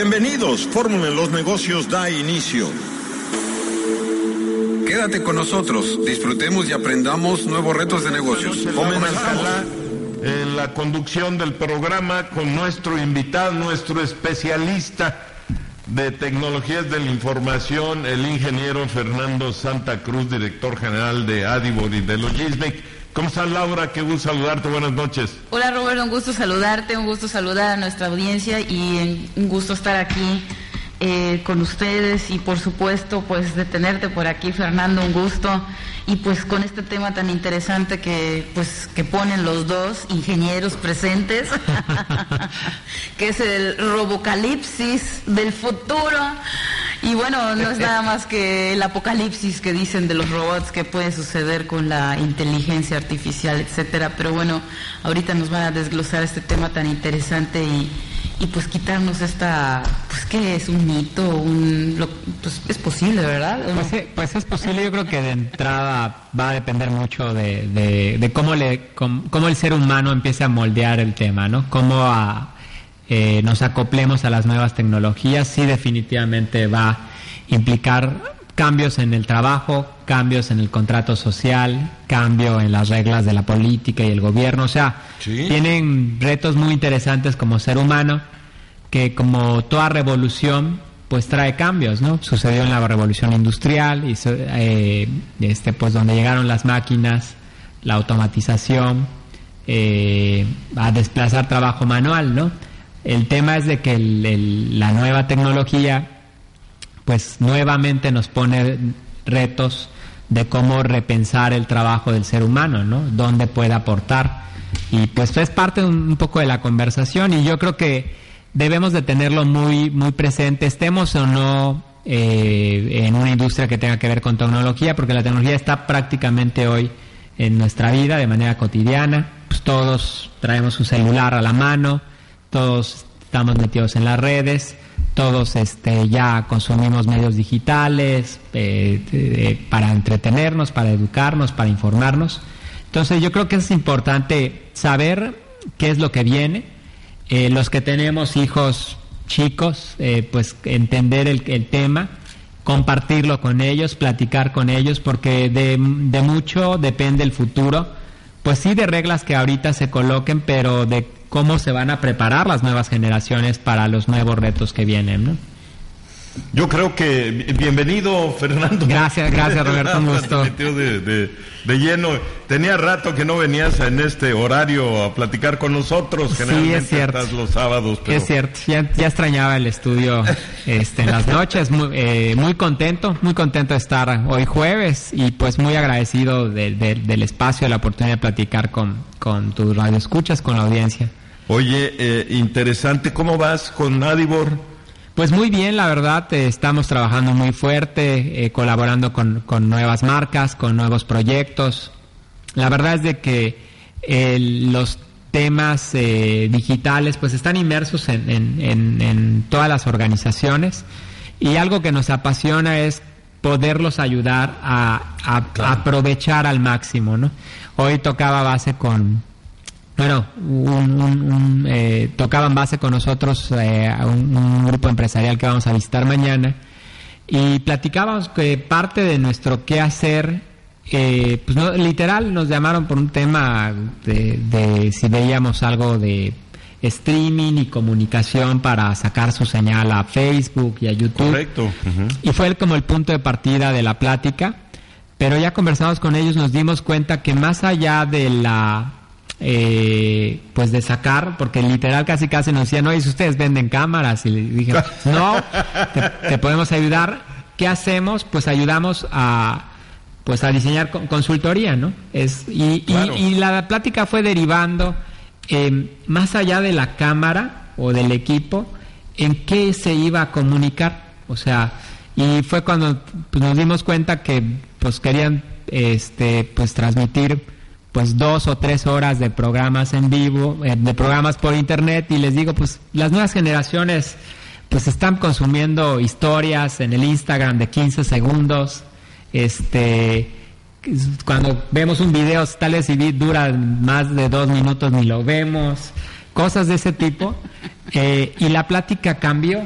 Bienvenidos, Fórmula en los Negocios da inicio. Quédate con nosotros, disfrutemos y aprendamos nuevos retos de negocios. Comenzamos. en la conducción del programa con nuestro invitado, nuestro especialista de tecnologías de la información, el ingeniero Fernando Santa Cruz, director general de Adibor y de Logismic. ¿Cómo estás, Laura? Qué gusto saludarte. Buenas noches. Hola Roberto, un gusto saludarte, un gusto saludar a nuestra audiencia y un gusto estar aquí eh, con ustedes y por supuesto pues de tenerte por aquí Fernando, un gusto y pues con este tema tan interesante que pues que ponen los dos ingenieros presentes, que es el robocalipsis del futuro. Y bueno, no es nada más que el apocalipsis que dicen de los robots que puede suceder con la inteligencia artificial, etcétera. Pero bueno, ahorita nos van a desglosar este tema tan interesante y, y pues quitarnos esta, pues que es un mito, un, lo- pues es posible, ¿verdad? Pues, pues es posible, yo creo que de entrada va a depender mucho de, de- de cómo, le, cómo el ser humano empiece a moldear el tema, ¿no? Cómo a- eh, nos acoplemos a las nuevas tecnologías, sí definitivamente va a implicar cambios en el trabajo, cambios en el contrato social, cambio en las reglas de la política y el gobierno, o sea, Sí. tienen retos muy interesantes como ser humano que como toda revolución pues trae cambios, ¿no? Sucedió en la revolución industrial y eh, este pues donde llegaron las máquinas, la automatización, eh, a desplazar trabajo manual, ¿no? El tema es de que el- la nueva tecnología pues nuevamente nos pone retos de cómo repensar el trabajo del ser humano, ¿no? Dónde puede aportar. Y pues es parte un poco de la conversación y yo creo que debemos de tenerlo muy, muy presente, estemos o no eh, en una industria que tenga que ver con tecnología, porque la tecnología está prácticamente hoy en nuestra vida de manera cotidiana. Pues todos traemos un celular a la mano, todos estamos metidos en las redes, todos este, ya consumimos medios digitales eh, para entretenernos, para educarnos, para informarnos. Entonces yo creo que es importante saber qué es lo que viene. Eh, los que tenemos hijos chicos, eh, pues entender el, el tema, compartirlo con ellos, platicar con ellos, porque de, de mucho depende el futuro. Pues sí, de reglas que ahorita se coloquen, pero de cómo se van a preparar las nuevas generaciones para los nuevos retos que vienen, ¿no? Yo creo que bi- bienvenido, Fernando. Gracias, gracias, Roberto, un gusto. De, de- de lleno. Tenía rato que no venías en este horario a platicar con nosotros. Sí, es cierto. estás los sábados, pero Es cierto, ya, ya extrañaba el estudio este, en las noches, muy, eh, muy contento, muy contento de estar hoy jueves y pues muy agradecido de- de- del espacio, de la oportunidad de platicar con, con tus radioescuchas, con la audiencia. Oye, eh, interesante. ¿Cómo vas con Adibor? Pues muy bien, la verdad, eh, estamos trabajando muy fuerte, eh, colaborando con, con nuevas marcas, con nuevos proyectos. La verdad es de que eh, los temas eh, digitales pues están inmersos en, en- en- en todas las organizaciones y algo que nos apasiona es poderlos ayudar a, a- a aprovechar al máximo, ¿no? Hoy tocaba base con, bueno, un, un- un, eh, tocaban base con nosotros eh, a un, grupo empresarial que vamos a visitar mañana y platicábamos que parte de nuestro qué hacer, eh, pues no, literal nos llamaron por un tema de, de si veíamos algo de streaming y comunicación para sacar su señal a Facebook y a YouTube. Correcto. Y fue como el punto de partida de la plática. Pero ya conversamos con ellos, nos dimos cuenta que más allá de la, eh, pues de sacar, porque literal casi casi nos decían, oye, si ustedes venden cámaras, y le dije, no, te, te podemos ayudar. ¿Qué hacemos? Pues ayudamos a, pues a diseñar con- consultoría, ¿no? Es, y, y- la plática fue derivando, eh, más allá de la cámara o del equipo, en qué se iba a comunicar. O sea, y fue cuando pues, nos dimos cuenta que pues querían este pues transmitir pues dos o tres horas de programas en vivo, eh, de programas por internet y les digo pues las nuevas generaciones pues están consumiendo historias en el Instagram de 15 segundos, este cuando vemos un video tal vez si dura más de dos minutos ni lo vemos, cosas de ese tipo eh, y la plática cambió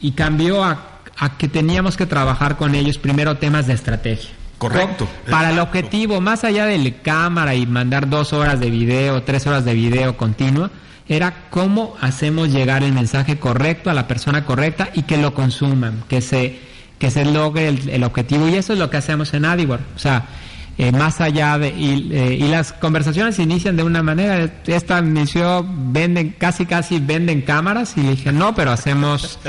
y cambió a, a que teníamos que trabajar con ellos primero temas de estrategia. Correcto. Para el objetivo, más allá de cámara y mandar dos horas de video, tres horas de video continua, era cómo hacemos llegar el mensaje correcto a la persona correcta y que lo consuman, que se, que se logre el, el objetivo. Y eso es lo que hacemos en Adiwar. O sea, eh, más allá de... Y, eh, y, las conversaciones inician de una manera. Esta inició, venden, casi casi venden cámaras y le dije, no, pero hacemos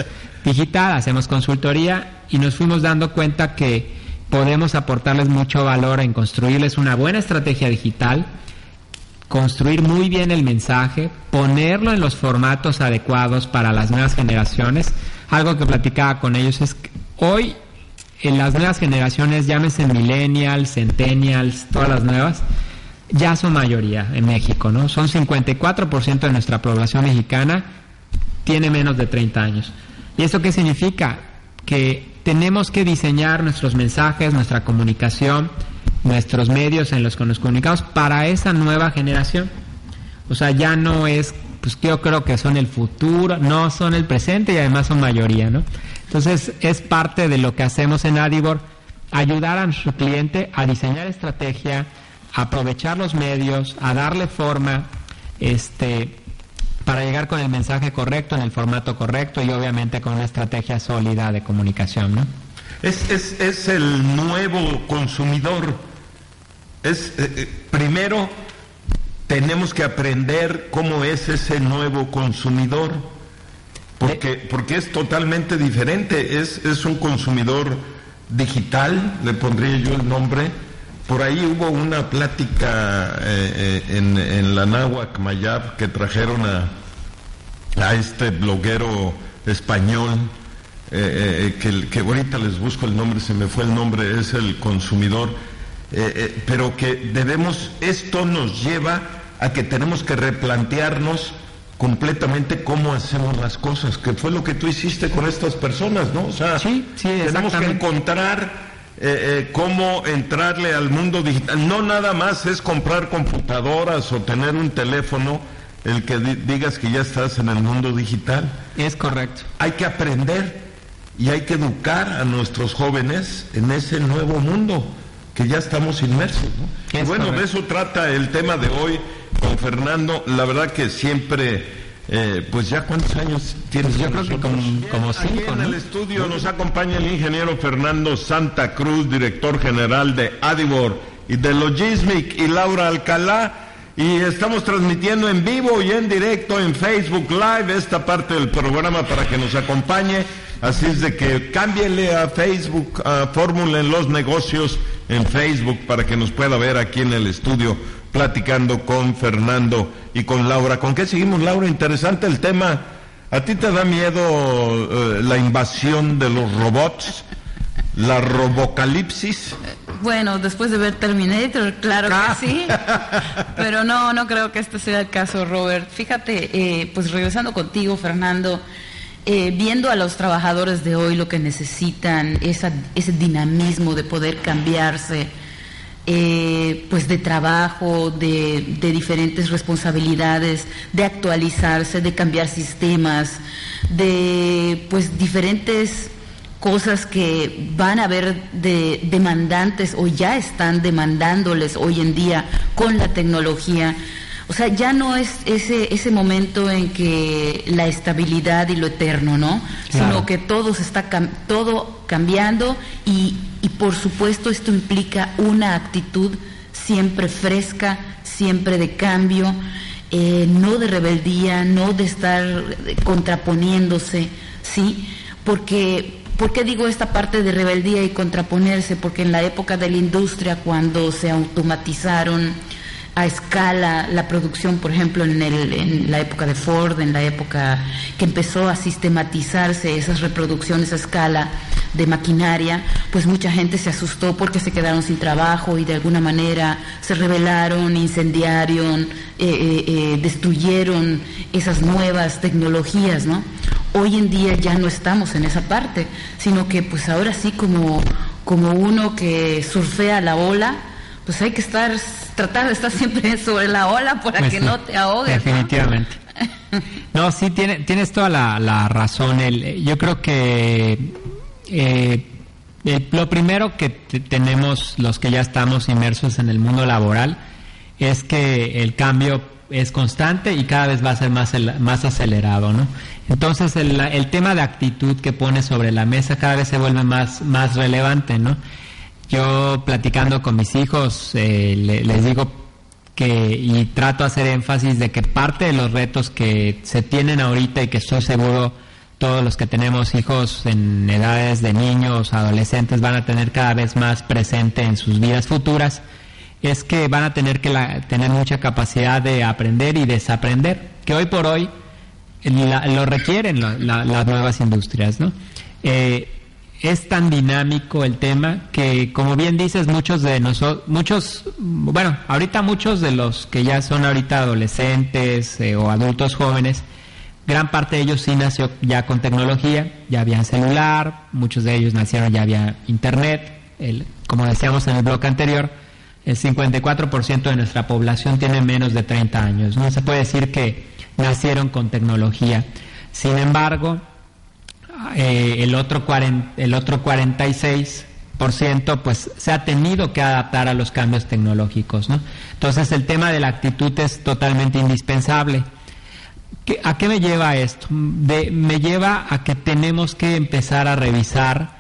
digital, hacemos consultoría y nos fuimos dando cuenta que podemos aportarles mucho valor en construirles una buena estrategia digital, construir muy bien el mensaje, ponerlo en los formatos adecuados para las nuevas generaciones. Algo que platicaba con ellos es que hoy en las nuevas generaciones, llámese millennials, centennials, todas las nuevas, ya son mayoría en México, ¿no? Son 54% de nuestra población mexicana tiene menos de 30 años. ¿Y esto qué significa? Que tenemos que diseñar nuestros mensajes, nuestra comunicación, nuestros medios en los que nos comunicamos para esa nueva generación. O sea, ya no es, pues yo creo que son el futuro, no son el presente y además son mayoría, ¿no? Entonces es parte de lo que hacemos en Adibor, ayudar a nuestro cliente a diseñar estrategia, a aprovechar los medios, a darle forma, este, para llegar con el mensaje correcto, en el formato correcto y obviamente con una estrategia sólida de comunicación. ¿no? Es, es, es el nuevo consumidor. Es, eh, eh, primero tenemos que aprender cómo es ese nuevo consumidor, porque, porque es totalmente diferente. Es, es un consumidor digital, le pondría yo el nombre. Por ahí hubo una plática eh, en, en, la Náhuac Mayab que trajeron a, a este bloguero español, eh, que, que, ahorita les busco el nombre, se me fue el nombre, es el consumidor, pero que debemos, esto nos lleva a que tenemos que replantearnos completamente cómo hacemos las cosas, que fue lo que tú hiciste con estas personas, ¿no? O sea, sí, sí, tenemos que encontrar eh, eh, cómo entrarle al mundo digital. No nada más es comprar computadoras o tener un teléfono el que di digas que ya estás en el mundo digital. Es correcto. Hay que aprender y hay que educar a nuestros jóvenes en ese nuevo mundo que ya estamos inmersos. ¿no? Y bueno, correcto. de eso trata el tema de hoy con Fernando. La verdad que siempre... Eh, pues ya cuántos años tienes yo creo que como, como cinco en ¿no? el estudio nos acompaña el ingeniero Fernando Santa Cruz director general de Adibor y de Logismic y Laura Alcalá y estamos transmitiendo en vivo y en directo en Facebook Live esta parte del programa para que nos acompañe así es de que cámbienle a Facebook a Fórmula en los negocios en Facebook para que nos pueda ver aquí en el estudio platicando con Fernando y con Laura. ¿Con qué seguimos, Laura? Interesante el tema. ¿A ti te da miedo eh, la invasión de los robots? ¿La robocalipsis? Bueno, después de ver Terminator, claro ah. que sí. Pero no, no creo que este sea el caso, Robert. Fíjate, eh, pues regresando contigo, Fernando, eh, viendo a los trabajadores de hoy lo que necesitan, esa, ese dinamismo de poder cambiarse eh, pues de trabajo, de, de, diferentes responsabilidades, de actualizarse, de cambiar sistemas, de pues diferentes cosas que van a haber de demandantes o ya están demandándoles hoy en día con la tecnología. O sea, ya no es ese, ese momento en que la estabilidad y lo eterno, ¿no? Claro. Sino que todo se está cam todo cambiando y, y por supuesto esto implica una actitud siempre fresca, siempre de cambio, eh, no de rebeldía, no de estar contraponiéndose, ¿sí? Porque, ¿por qué digo esta parte de rebeldía y contraponerse? Porque en la época de la industria, cuando se automatizaron a escala la producción, por ejemplo, en, el, en, la época de Ford, en la época que empezó a sistematizarse esas reproducciones a escala de maquinaria, pues mucha gente se asustó porque se quedaron sin trabajo y de alguna manera se rebelaron, incendiaron, eh, eh, eh, destruyeron esas nuevas tecnologías, ¿no? Hoy en día ya no estamos en esa parte, sino que pues ahora sí como, como uno que surfea la ola, pues hay que estar tratar de estar siempre sobre la ola para Pues que sí, no te ahogues. Definitivamente. No, sí, tiene, tienes toda la, razón. El, yo creo que eh, lo primero que tenemos los que ya estamos inmersos en el mundo laboral es que el cambio es constante y cada vez va a ser más, más acelerado, ¿no? Entonces el, el, tema de actitud que pone sobre la mesa cada vez se vuelve más, más relevante, ¿no? Yo platicando con mis hijos eh, les digo que y trato de hacer énfasis de que parte de los retos que se tienen ahorita y que estoy seguro todos los que tenemos hijos en edades de niños, adolescentes van a tener cada vez más presente en sus vidas futuras es que van a tener que tener mucha capacidad de aprender y desaprender, que hoy por hoy lo requieren las nuevas industrias, ¿no? Eh, es tan dinámico el tema que, como bien dices, muchos de nosotros, muchos, bueno, ahorita muchos de los que ya son ahorita adolescentes eh, o adultos jóvenes, gran parte de ellos sí nació ya con tecnología, ya había celular, muchos de ellos nacieron ya había internet, el, como decíamos en el bloque anterior, el 54% de nuestra población tiene menos de 30 años. No se puede decir que nacieron con tecnología. Sin embargo, eh, el, otro el otro 46% pues se ha tenido que adaptar a los cambios tecnológicos. ¿no? Entonces el tema de la actitud es totalmente indispensable. ¿A qué me lleva esto? me lleva a que tenemos que empezar a revisar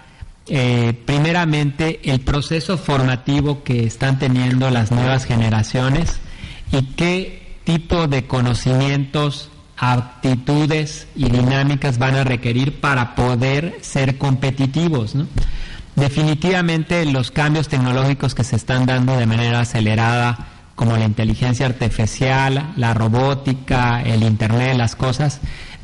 eh, primeramente el proceso formativo que están teniendo las nuevas generaciones y qué tipo de conocimientos, actitudes y dinámicas van a requerir para poder ser competitivos. Definitivamente los cambios tecnológicos que se están dando de manera acelerada, como la inteligencia artificial, la robótica, el Internet, las cosas,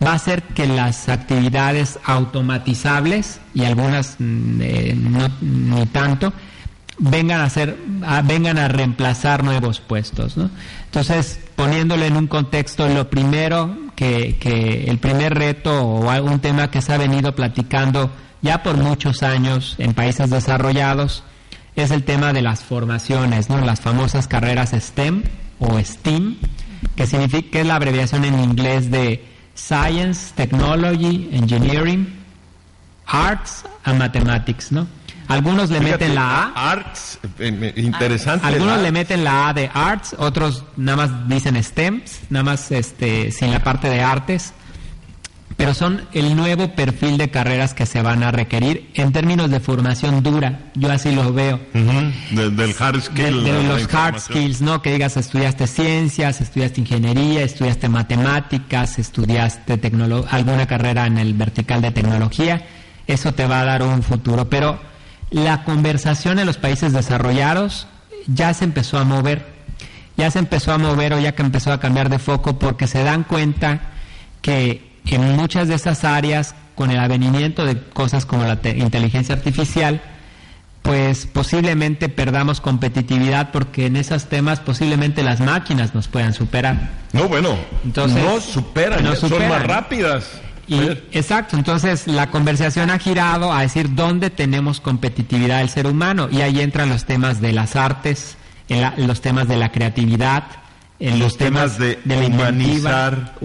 va a hacer que las actividades automatizables y algunas mm, eh, no tanto vengan a ser vengan a reemplazar nuevos puestos entonces poniéndolo en un contexto lo primero que, el primer reto o algún tema que se ha venido platicando ya por muchos años en países desarrollados es el tema de las formaciones no las famosas carreras STEM o STEAM que significa que es la abreviación en inglés de Science, Technology, Engineering, Arts and Mathematics, ¿no? Algunos le meten la A. Arts, eh, interesante. Algunos le meten la A de Arts, otros nada más dicen STEMs, nada más este, sin la parte de artes pero son el nuevo perfil de carreras que se van a requerir en términos de formación dura. Yo así lo veo. del hard skills. De, los hard skills, ¿no? Que digas, estudiaste ciencias, estudiaste ingeniería, estudiaste matemáticas, estudiaste alguna carrera en el vertical de tecnología. Eso te va a dar un futuro. Pero la conversación en los países desarrollados ya se empezó a mover. Ya se empezó a mover o ya que empezó a cambiar de foco porque se dan cuenta que en muchas de esas áreas, con el avenimiento de cosas como la inteligencia artificial, pues posiblemente perdamos competitividad porque en esos temas posiblemente las máquinas nos puedan superar. No, bueno, entonces, no superan, no son más rápidas. Y, exacto, entonces la conversación ha girado a decir dónde tenemos competitividad del ser humano. Y ahí entran los temas de las artes, en los temas de la creatividad, en los, temas, de, de, humanizar.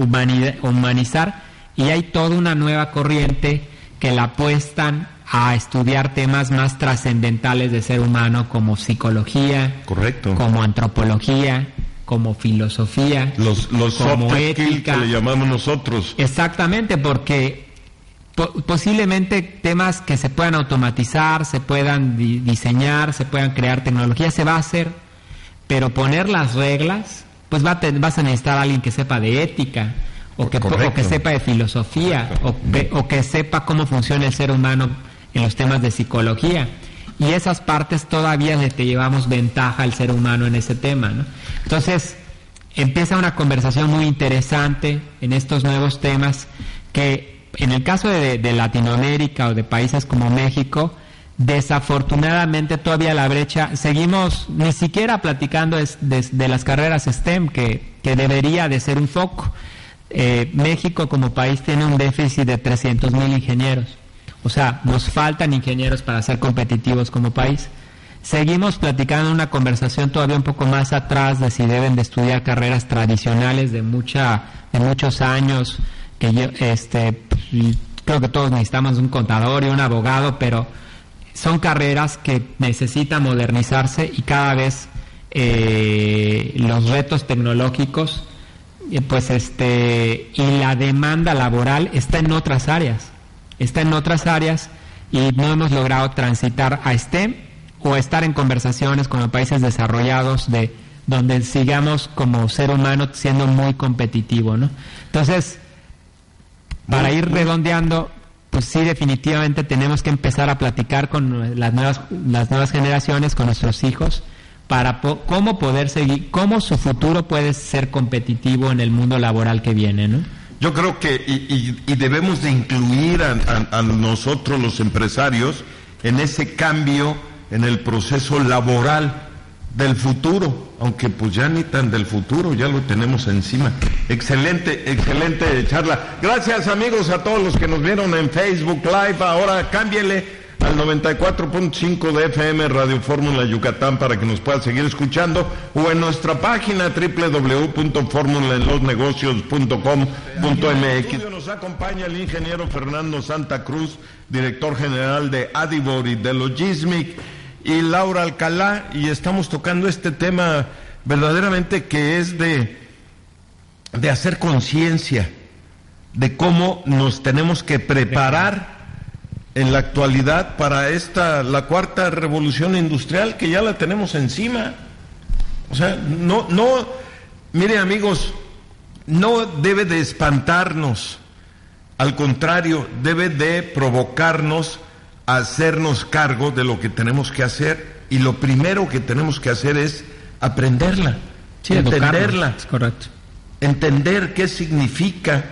humanizar. Y hay toda una nueva corriente que la apuestan a estudiar temas más trascendentales de ser humano como psicología, correcto, como antropología, como filosofía, los los como ética, que le llamamos nosotros. Exactamente, porque posiblemente temas que se puedan automatizar, se puedan diseñar, se puedan crear tecnología, se va a hacer, pero poner las reglas, pues va vas a necesitar a alguien que sepa de ética, o que, que sepa de filosofía, o que, sepa cómo funciona el ser humano en los temas de psicología. Y esas partes todavía le te llevamos ventaja al ser humano en ese tema. ¿no? Entonces, empieza una conversación muy interesante en estos nuevos temas que en el caso de, Latinoamérica o de países como México, desafortunadamente todavía la brecha, seguimos ni siquiera platicando de, las carreras STEM, que, que debería de ser un foco. Eh, México como país tiene un déficit de 300 mil ingenieros. O sea, nos faltan ingenieros para ser competitivos como país. Seguimos platicando una conversación todavía un poco más atrás de si deben de estudiar carreras tradicionales de mucha de muchos años que yo este creo que todos necesitamos un contador y un abogado, pero son carreras que necesitan modernizarse y cada vez eh, los retos tecnológicos eh, pues este y la demanda laboral está en otras áreas está en otras áreas y no hemos logrado transitar a STEM o estar en conversaciones con los países desarrollados de donde sigamos como ser humano siendo muy competitivo, ¿no? Entonces, para ir redondeando, pues sí, definitivamente tenemos que empezar a platicar con las nuevas, las nuevas generaciones, con nuestros hijos, para cómo poder seguir, cómo su futuro puede ser competitivo en el mundo laboral que viene, ¿no? Yo creo que y, debemos de incluir a, nosotros los empresarios en ese cambio en el proceso laboral del futuro, aunque pues ya ni tan del futuro, ya lo tenemos encima. Excelente, excelente charla. Gracias amigos a todos los que nos vieron en Facebook Live. Ahora cámbiele al 94.5 de FM Radio Fórmula Yucatán para que nos pueda seguir escuchando o en nuestra página www.formulaenlosnegocios.com.mx. Nos acompaña el ingeniero Fernando Santa Cruz, director general de Adibor y de Logismic, y Laura Alcalá, y estamos tocando este tema verdaderamente que es de, de hacer conciencia de cómo nos tenemos que preparar en la actualidad para esta, la cuarta revolución industrial que ya la tenemos encima. O sea, no, no, mire amigos, no debe de espantarnos, al contrario, debe de provocarnos hacernos cargo de lo que tenemos que hacer y lo primero que tenemos que hacer es aprenderla, entenderla, correcto. entender qué significa,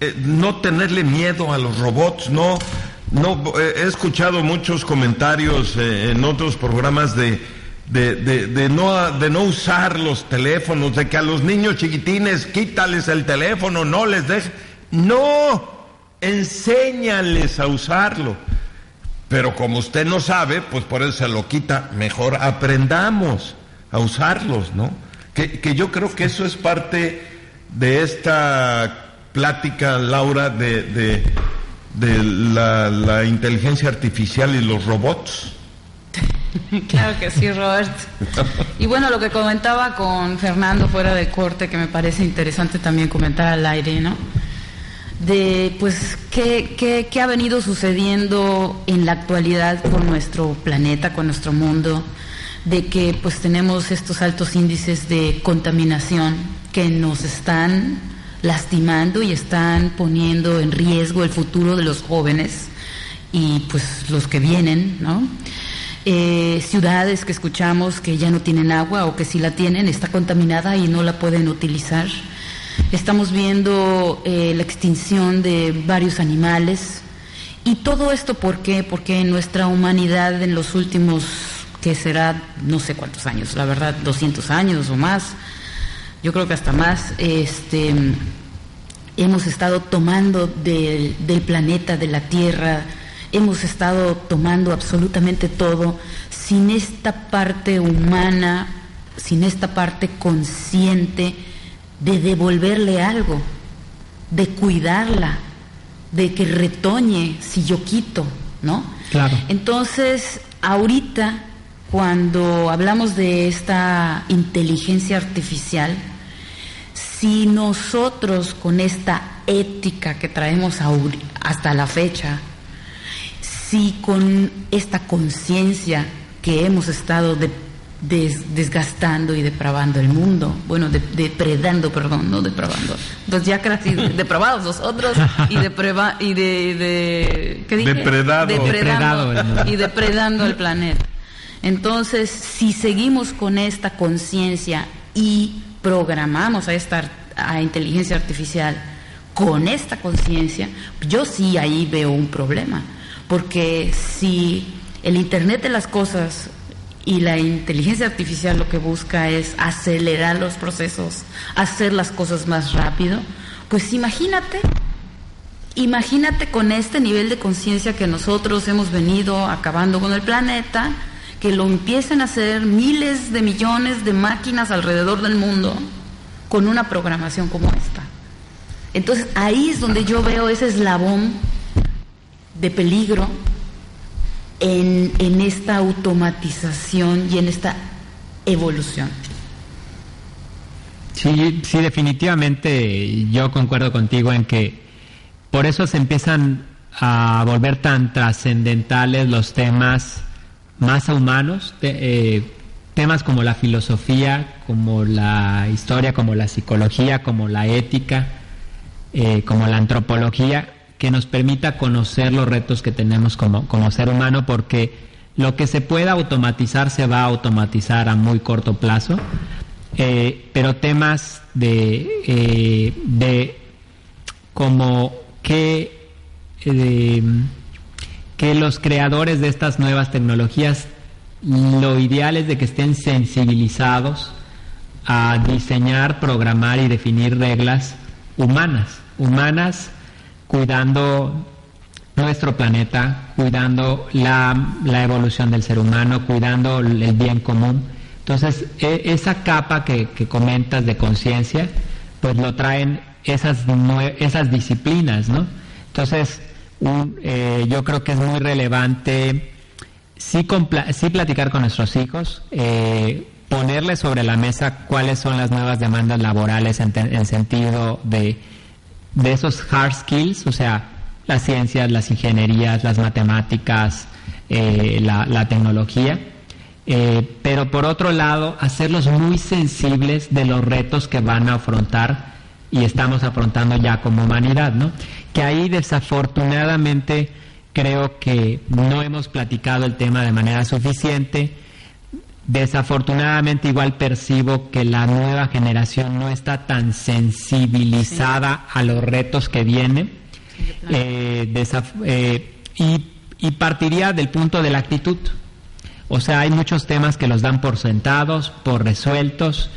eh, no tenerle miedo a los robots, no no, eh, he escuchado muchos comentarios eh, en otros programas de, de, no, de no usar los teléfonos, de que a los niños chiquitines quítales el teléfono, no les dejes. No, enséñales a usarlo. Pero como usted no sabe, pues por eso se lo quita. Mejor aprendamos a usarlos, ¿no? Que, que yo creo que eso es parte de esta plática, Laura, de de la, inteligencia artificial y los robots. claro que sí, Robert. Y bueno, lo que comentaba con Fernando fuera de corte, que me parece interesante también comentar al aire, ¿no? De, pues, qué, qué, qué ha venido sucediendo en la actualidad con nuestro planeta, con nuestro mundo, de que pues tenemos estos altos índices de contaminación que nos están lastimando y están poniendo en riesgo el futuro de los jóvenes y pues los que vienen, ¿no? Eh, ciudades que escuchamos que ya no tienen agua o que si la tienen está contaminada y no la pueden utilizar. Estamos viendo eh, la extinción de varios animales. ¿Y todo esto por qué? Porque nuestra humanidad en los últimos, que será no sé cuántos años, la verdad, 200 años o más, yo creo que hasta más, este, hemos estado tomando del, planeta, de la Tierra, hemos estado tomando absolutamente todo sin esta parte humana, sin esta parte consciente de devolverle algo, de cuidarla, de que retoñe si yo quito, ¿no? Claro. Entonces, ahorita cuando hablamos de esta inteligencia artificial, si nosotros con esta ética que traemos hasta la fecha, si con esta conciencia que hemos estado desgastando y depravando el mundo, bueno, depredando, perdón, no depravando, entonces ya casi depravados nosotros y, depreva, y de, ¿qué dije? Depredado. Depredando, y depredando el planeta. Entonces, si seguimos con esta conciencia y programamos a esta a inteligencia artificial con esta conciencia, yo sí ahí veo un problema, porque si el Internet de las cosas y la inteligencia artificial lo que busca es acelerar los procesos, hacer las cosas más rápido, pues imagínate Imagínate con este nivel de conciencia que nosotros hemos venido acabando con el planeta, que lo empiecen a hacer miles de millones de máquinas alrededor del mundo con una programación como esta. Entonces ahí es donde yo veo ese eslabón de peligro en, en esta automatización y en esta evolución. Sí, sí, definitivamente yo concuerdo contigo en que por eso se empiezan a volver tan trascendentales los temas más humanos, eh, temas como la filosofía, como la historia, como la psicología, como la ética, eh, como la antropología, que nos permita conocer los retos que tenemos como, como ser humano, porque lo que se pueda automatizar se va a automatizar a muy corto plazo, eh, pero temas de, de como que, que los creadores de estas nuevas tecnologías lo ideal es de que estén sensibilizados a diseñar, programar y definir reglas humanas, humanas cuidando nuestro planeta, cuidando la, la evolución del ser humano, cuidando el bien común. Entonces, e, esa capa que, que comentas de conciencia, pues lo traen esas, esas disciplinas, ¿no? Entonces, eh, yo creo que es muy relevante sí, platicar con nuestros hijos, eh, ponerles sobre la mesa cuáles son las nuevas demandas laborales en, el sentido de, de esos hard skills, o sea, las ciencias, las ingenierías, las matemáticas, eh, la, tecnología. Eh, pero por otro lado, hacerlos muy sensibles de los retos que van a afrontar y estamos afrontando ya como humanidad, ¿no? Que ahí desafortunadamente creo que no hemos platicado el tema de manera suficiente. Desafortunadamente igual percibo que la nueva generación no está tan sensibilizada a los retos que vienen. Eh, eh, y, y partiría del punto de la actitud. O sea, hay muchos temas que los dan por sentados, por resueltos,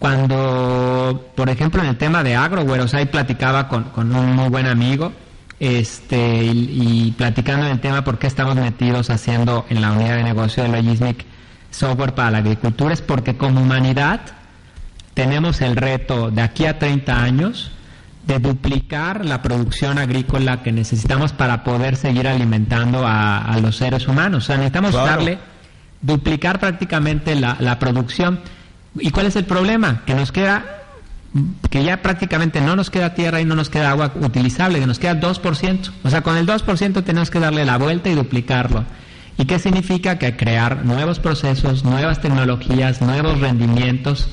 cuando, por ejemplo, en el tema de AgroWare, o sea, ahí platicaba con, con un muy buen amigo, este, y, platicando en el tema por qué estamos metidos haciendo en la unidad de negocio de Logismic software para la agricultura, es porque como humanidad tenemos el reto de aquí a 30 años de duplicar la producción agrícola que necesitamos para poder seguir alimentando a, los seres humanos. O sea, necesitamos darle, duplicar prácticamente la, la producción. ¿Y cuál es el problema? Que nos queda, que ya prácticamente no nos queda tierra y no nos queda agua utilizable, que nos queda 2%. O sea, con el 2% tenemos que darle la vuelta y duplicarlo. ¿Y qué significa? Que crear nuevos procesos, nuevas tecnologías, nuevos rendimientos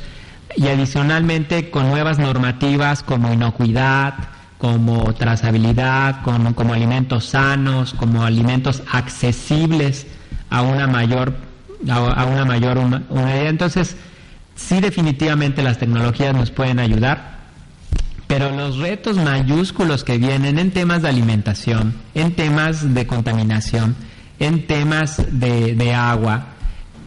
y adicionalmente con nuevas normativas como inocuidad, como trazabilidad, como, alimentos sanos, como alimentos accesibles a una mayor a, una mayor humanidad. Entonces, sí definitivamente las tecnologías nos pueden ayudar, pero los retos mayúsculos que vienen en temas de alimentación, en temas de contaminación, en temas de, agua,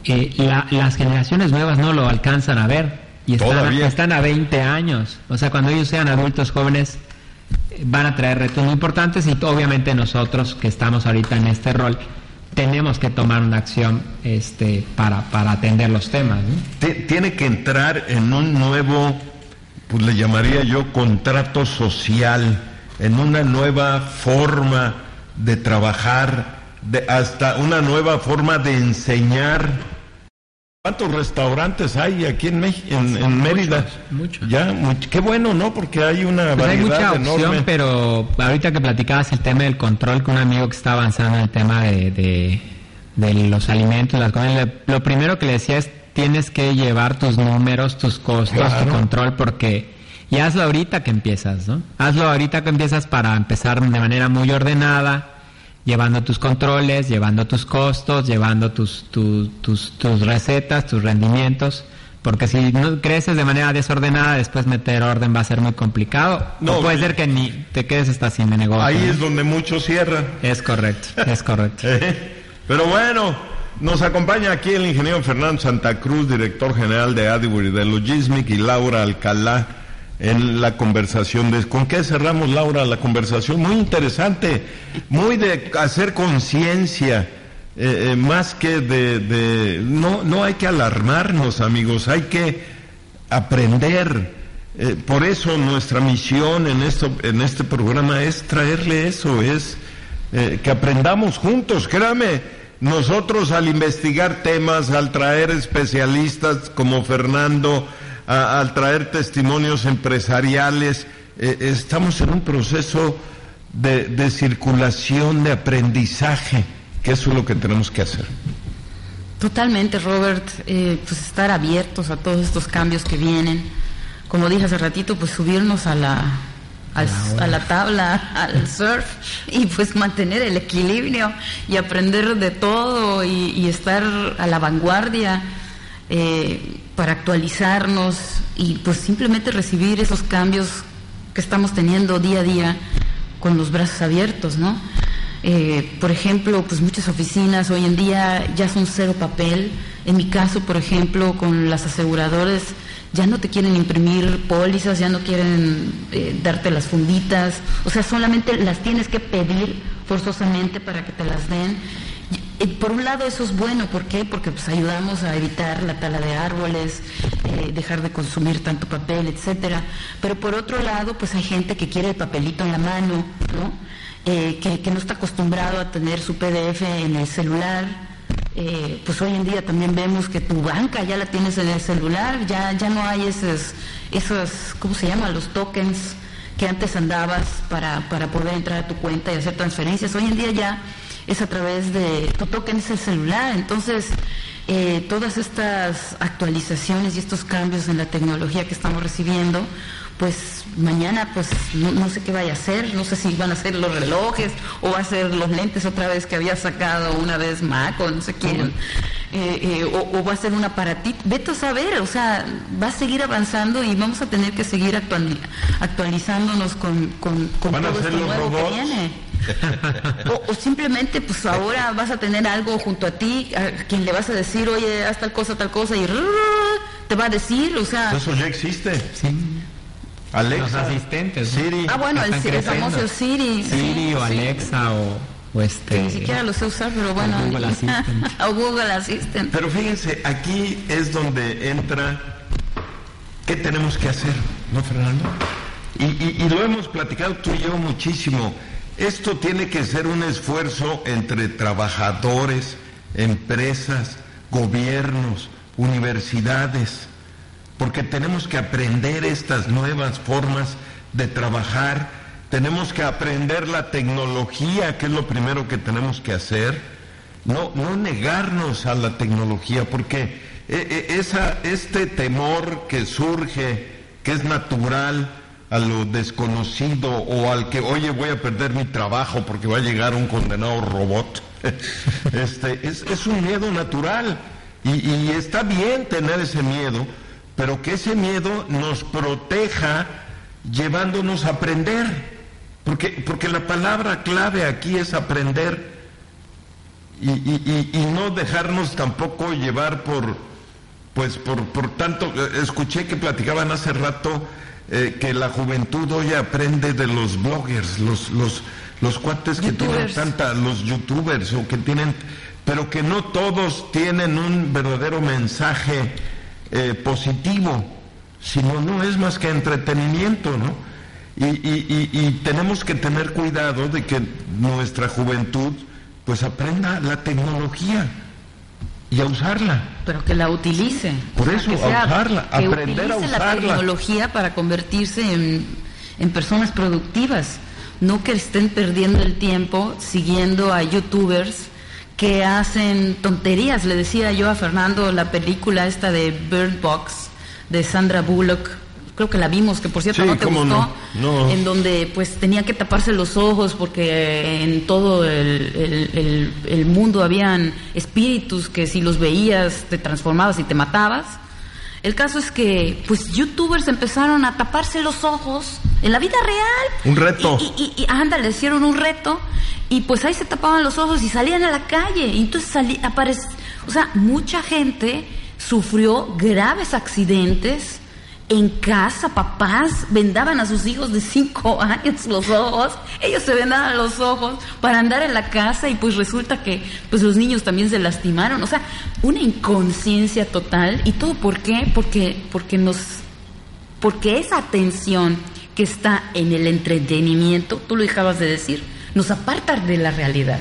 eh, las generaciones nuevas no lo alcanzan a ver y están, están a 20 años. O sea, cuando ellos sean adultos jóvenes van a traer retos muy importantes y obviamente nosotros que estamos ahorita en este rol, tenemos que tomar una acción este, para, para atender los temas. Tiene que entrar en un nuevo, pues le llamaría yo, contrato social, en una nueva forma de trabajar, de, hasta una nueva forma de enseñar ¿Cuántos restaurantes hay aquí en, México, en, Mérida? Muchos. Ya, qué bueno, ¿no? Porque hay una pues hay mucha opción, pero ahorita que platicabas el tema del control con un amigo que está avanzando en el tema de, de, los alimentos, las cosas, lo primero que le decía es tienes que llevar tus números, tus costos, tu control, porque y hazlo ahorita que empiezas, ¿no? Hazlo ahorita que empiezas para empezar de manera muy ordenada llevando tus controles, llevando tus costos, llevando tus, tus, tus, recetas, tus rendimientos. Porque si no creces de manera desordenada, después meter orden va a ser muy complicado. No, puede ser que ni te quedes hasta sin negocio. Ahí es donde muchos cierran. Es correcto, es correcto. Eh, pero bueno, nos acompaña aquí el ingeniero Fernando Santa Cruz, director general de Adibury de Logismic, y Laura Alcalá, en la conversación. De, ¿Con qué cerramos, Laura, la conversación? Muy interesante, muy de hacer conciencia eh, eh, más que de, no, no hay que alarmarnos, amigos, hay que aprender. Eh, por eso nuestra misión en, esto, en este programa es traerle eso, es que aprendamos juntos, créame, nosotros al investigar temas, al traer especialistas como Fernando, al traer testimonios empresariales, estamos en un proceso de, de circulación, de aprendizaje que eso es lo que tenemos que hacer. Totalmente, Robert, eh, pues estar abiertos a todos estos cambios que vienen. Como dije hace ratito, pues subirnos a la, a la tabla, al surf y pues mantener el equilibrio y aprender de todo y, estar a la vanguardia eh, para actualizarnos y pues simplemente recibir esos cambios que estamos teniendo día a día con los brazos abiertos, ¿no? Eh, por ejemplo, pues muchas oficinas hoy en día ya son cero papel. En mi caso, por ejemplo, con las aseguradoras ya no te quieren imprimir pólizas, ya no quieren eh, darte las funditas, o sea, solamente las tienes que pedir forzosamente para que te las den. Por un lado eso es bueno, ¿por qué? Porque pues ayudamos a evitar la tala de árboles, eh, dejar de consumir tanto papel, etcétera. Pero por otro lado, pues hay gente que quiere el papelito en la mano, ¿no? Eh, que, no está acostumbrado a tener su PDF en el celular. Eh, pues hoy en día también vemos que tu banca ya la tienes en el celular, ya, ya no hay esos, esos, ¿cómo se llama? Los tokens que antes andabas para, para poder entrar a tu cuenta y hacer transferencias. Hoy en día ya es a través de tu token es el celular. Entonces, eh, todas estas actualizaciones y estos cambios en la tecnología que estamos recibiendo, pues mañana pues no, sé qué vaya a hacer, no sé si van a ser los relojes o va a ser los lentes otra vez que había sacado una vez Mac o no sé quién, eh, eh, o, va a ser un aparatito, vete a saber, o sea, va a seguir avanzando y vamos a tener que seguir actualizándonos con, con, todo esto nuevo que viene. O, simplemente pues ahora vas a tener algo junto a ti a quien le vas a decir oye haz tal cosa tal cosa y te va a decir o sea eso ya existe sí Alexa. Los asistentes. Siri. Ah, bueno, el, famoso Siri. Siri o Alexa o, este. ni siquiera lo sé usar, pero bueno. O Google Assistant. o Google Assistant. Pero fíjense, aquí es donde entra qué tenemos que hacer, ¿no, Fernando? Y, y lo hemos platicado tú y yo muchísimo. Esto tiene que ser un esfuerzo entre trabajadores, empresas, gobiernos, universidades porque tenemos que aprender estas nuevas formas de trabajar, tenemos que aprender la tecnología, que es lo primero que tenemos que hacer, no, no negarnos a la tecnología, porque eh, eh, esa, este temor que surge, que es natural a lo desconocido o al que, oye, voy a perder mi trabajo porque va a llegar un condenado robot, este, es, es, un miedo natural. Y, y está bien tener ese miedo, pero que ese miedo nos proteja llevándonos a aprender, porque, porque la palabra clave aquí es aprender y, y, no dejarnos tampoco llevar por, pues por, por tanto, eh, escuché que platicaban hace rato eh, que la juventud hoy aprende de los bloggers, los, los, los cuates que tienen tanta, los youtubers o que tienen, pero que no todos tienen un verdadero mensaje eh, positivo, sino no es más que entretenimiento, ¿no? Y, tenemos que tener cuidado de que nuestra juventud pues aprenda la tecnología y a usarla. Pero que la utilice. Por eso, a usarla, aprender a usarla. la tecnología para convertirse en, en personas productivas, no que estén perdiendo el tiempo siguiendo a youtubers que hacen tonterías. Le decía yo a Fernando la película esta de Bird Box de Sandra Bullock. Creo que la vimos, que por cierto no te gustó, en donde pues tenía que taparse los ojos porque en todo el, el, mundo habían espíritus que si los veías te transformabas y te matabas. El caso es que, pues, youtubers empezaron a taparse los ojos en la vida real. Un reto. Y, y, anda, le hicieron un reto y pues ahí se tapaban los ojos y salían a la calle. Y entonces salí, aparece, o sea, mucha gente sufrió graves accidentes en casa, papás vendaban a sus hijos de cinco años los ojos, ellos se vendaban los ojos para andar en la casa y pues resulta que pues los niños también se lastimaron, o sea, una inconsciencia total y todo por qué? Porque porque nos porque esa atención que está en el entretenimiento, tú lo dejabas de decir, nos aparta de la realidad.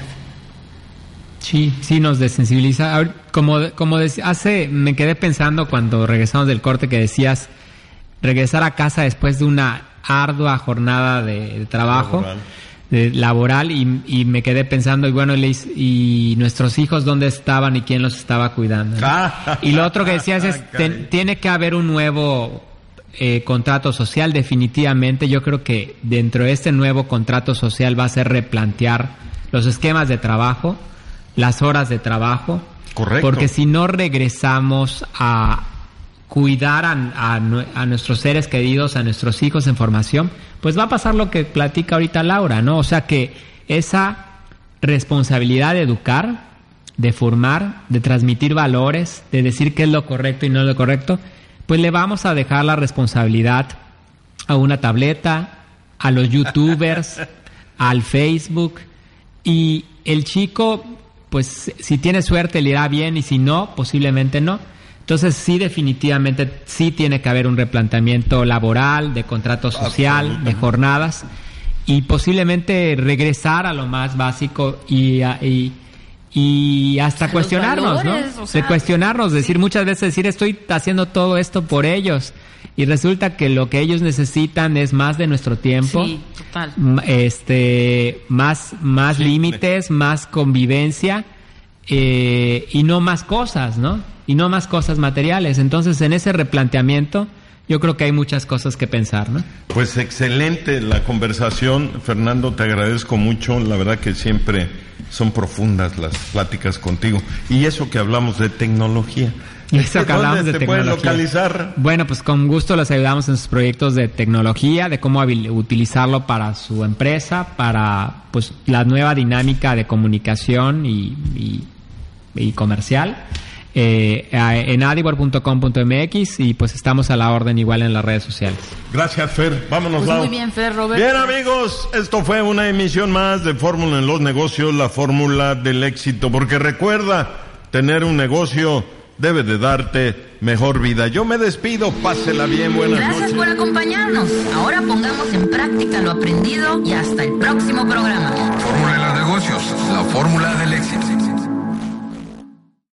Sí, sí nos desensibiliza. Como, como hace, me quedé pensando cuando regresamos del corte que decías regresar a casa después de una ardua jornada de, trabajo. Laboral. De, laboral y, me quedé pensando y bueno y nuestros hijos dónde estaban y quién los estaba cuidando y lo otro que decías es tiene que haber un nuevo eh, contrato social definitivamente yo creo que dentro de este nuevo contrato social va a ser replantear los esquemas de trabajo las horas de trabajo correcto porque si no regresamos a cuidar a, nuestros seres queridos, a nuestros hijos en formación, pues va a pasar lo que platica ahorita Laura, ¿no? O sea que esa responsabilidad de educar, de formar, de transmitir valores, de decir qué es lo correcto y no lo correcto, pues le vamos a dejar la responsabilidad a una tableta, a los youtubers, al Facebook y el chico, pues si tiene suerte le irá bien y si no, posiblemente no entonces sí definitivamente sí tiene que haber un replanteamiento laboral, de contrato social, de jornadas y posiblemente regresar a lo más básico y, y, hasta cuestionarnos, ¿no? de cuestionarnos, decir muchas veces decir estoy haciendo todo esto por ellos y resulta que lo que ellos necesitan es más de nuestro tiempo, este, más más límites, más convivencia eh, y no más cosas, ¿no? Y no más cosas materiales. Entonces, en ese replanteamiento, yo creo que hay muchas cosas que pensar, ¿no? Pues excelente la conversación, Fernando, te agradezco mucho, la verdad que siempre son profundas las pláticas contigo. Y eso que hablamos de tecnología. Eso que hablamos de te pueden localizar? Bueno, pues con gusto les ayudamos en sus proyectos de tecnología, de cómo utilizarlo para su empresa, para pues la nueva dinámica de comunicación y, y comercial eh, en adibor.com.mx y pues estamos a la orden igual en las redes sociales. Gracias, Fer. Vámonos, pues Muy bien, Fer, Robert. Bien, amigos, esto fue una emisión más de Fórmula en los negocios, la fórmula del éxito, porque recuerda, tener un negocio debe de darte mejor vida. Yo me despido, pásela bien, buenas Gracias por acompañarnos. Ahora pongamos en práctica lo aprendido y hasta el próximo programa. Fórmula en los negocios, la fórmula del éxito.